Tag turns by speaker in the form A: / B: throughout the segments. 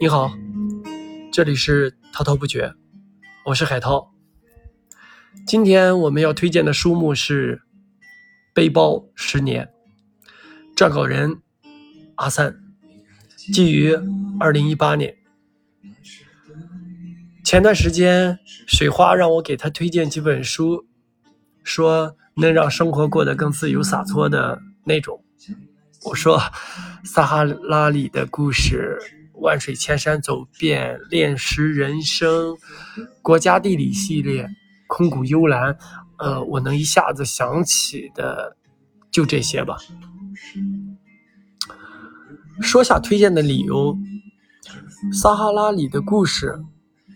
A: 你好，这里是滔滔不绝，我是海涛。今天我们要推荐的书目是《背包十年》，撰稿人阿三，基于二零一八年。前段时间水花让我给他推荐几本书，说能让生活过得更自由洒脱的那种。我说，撒哈拉里的故事。万水千山走遍，炼石人生，国家地理系列，空谷幽兰，呃，我能一下子想起的就这些吧。说下推荐的理由，《撒哈拉里的故事》《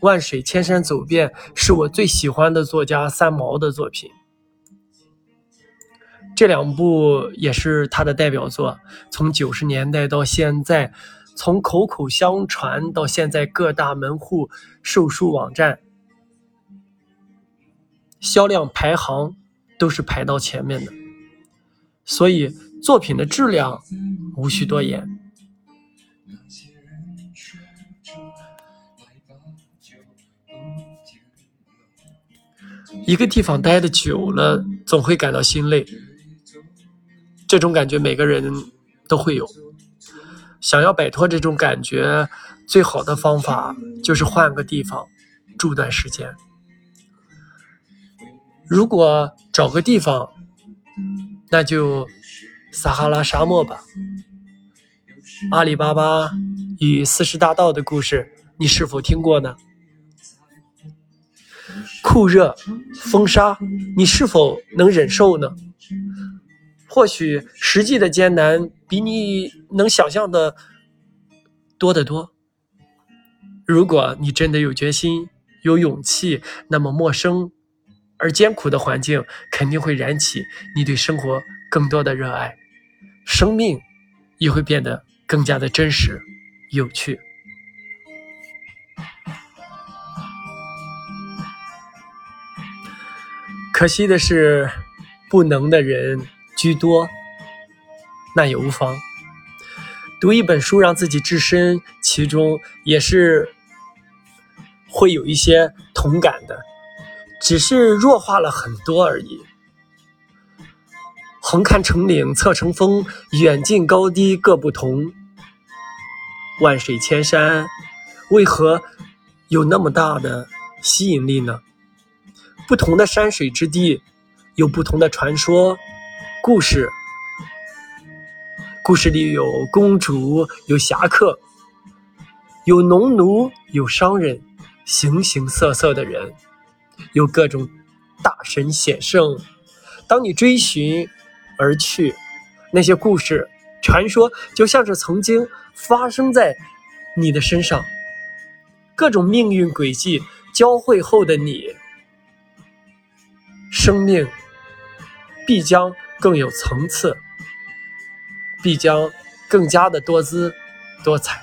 A: 万水千山走遍》是我最喜欢的作家三毛的作品，这两部也是他的代表作，从九十年代到现在。从口口相传到现在，各大门户售书网站销量排行都是排到前面的，所以作品的质量无需多言。一个地方待的久了，总会感到心累，这种感觉每个人都会有。想要摆脱这种感觉，最好的方法就是换个地方住段时间。如果找个地方，那就撒哈拉沙漠吧。阿里巴巴与四十大盗的故事，你是否听过呢？酷热、风沙，你是否能忍受呢？或许实际的艰难比你能想象的多得多。如果你真的有决心、有勇气，那么陌生而艰苦的环境肯定会燃起你对生活更多的热爱，生命也会变得更加的真实、有趣。可惜的是，不能的人。居多，那也无妨。读一本书，让自己置身其中，也是会有一些同感的，只是弱化了很多而已。横看成岭侧成峰，远近高低各不同。万水千山，为何有那么大的吸引力呢？不同的山水之地，有不同的传说。故事，故事里有公主，有侠客，有农奴，有商人，形形色色的人，有各种大神显圣。当你追寻而去，那些故事、传说就像是曾经发生在你的身上，各种命运轨迹交汇后的你，生命必将。更有层次，必将更加的多姿多彩。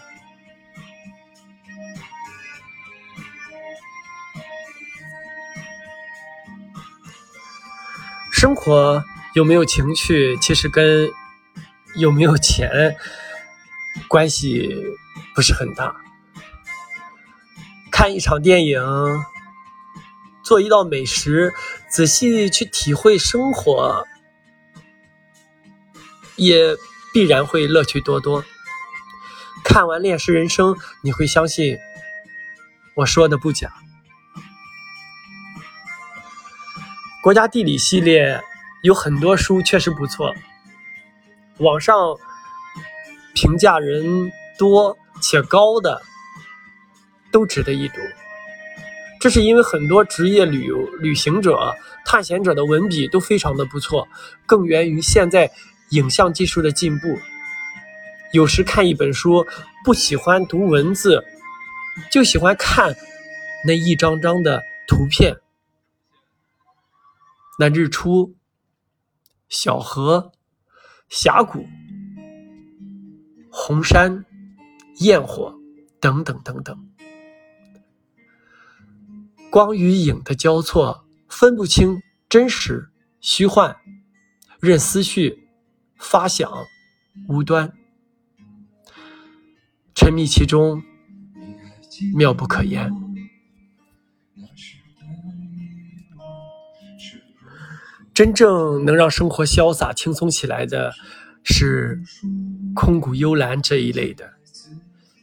A: 生活有没有情趣，其实跟有没有钱关系不是很大。看一场电影，做一道美食，仔细去体会生活。也必然会乐趣多多。看完《炼石人生》，你会相信我说的不假。国家地理系列有很多书确实不错，网上评价人多且高的都值得一读。这是因为很多职业旅游旅行者、探险者的文笔都非常的不错，更源于现在。影像技术的进步，有时看一本书不喜欢读文字，就喜欢看那一张张的图片，那日出、小河、峡谷、红山、焰火等等等等，光与影的交错，分不清真实虚幻，任思绪。发想无端，沉迷其中，妙不可言。真正能让生活潇洒轻松起来的，是空谷幽兰这一类的，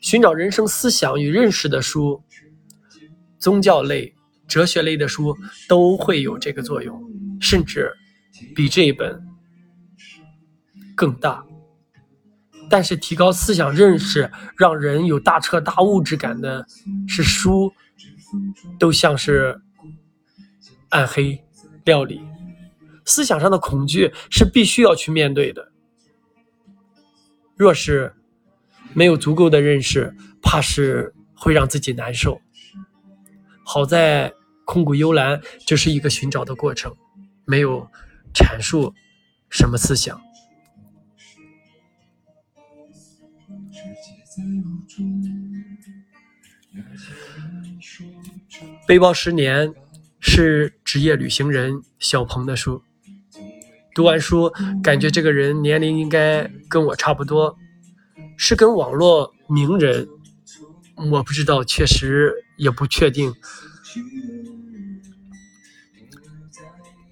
A: 寻找人生思想与认识的书，宗教类、哲学类的书都会有这个作用，甚至比这一本更大。但是提高思想认识，让人有大彻大悟之感的，是书，都像是暗黑料理。思想上的恐惧是必须要去面对的。若是没有足够的认识，怕是会让自己难受。好在空谷幽兰就是一个寻找的过程，没有阐述什么思想。背包十年是职业旅行人小鹏的书。读完书，感觉这个人年龄应该跟我差不多，是跟网络名人，我不知道，确实也不确定。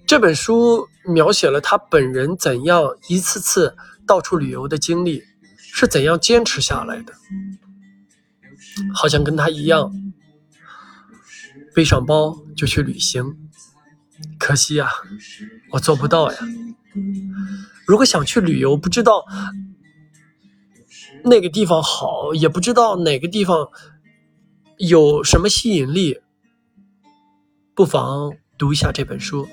A: 这本书描写了他本人怎样一次次到处旅游的经历，是怎样坚持下来的，好像跟他一样，背上包就去旅行。可惜呀，我做不到呀。如果想去旅游，不知道那个地方好，也不知道哪个地方有什么吸引力，不妨读一下这本书。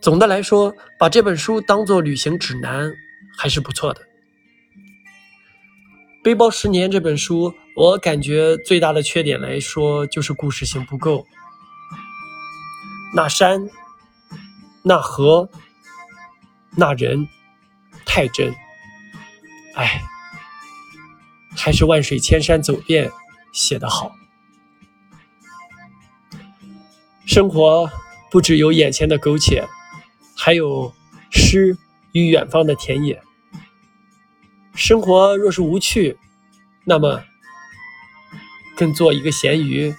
A: 总的来说，把这本书当做旅行指南还是不错的。《背包十年》这本书，我感觉最大的缺点来说就是故事性不够。那山。那河，那人，太真。哎，还是万水千山走遍写得好。生活不只有眼前的苟且，还有诗与远方的田野。生活若是无趣，那么跟做一个咸鱼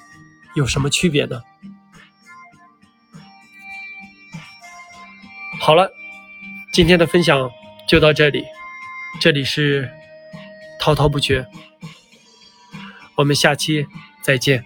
A: 有什么区别呢？好了，今天的分享就到这里。这里是滔滔不绝，我们下期再见。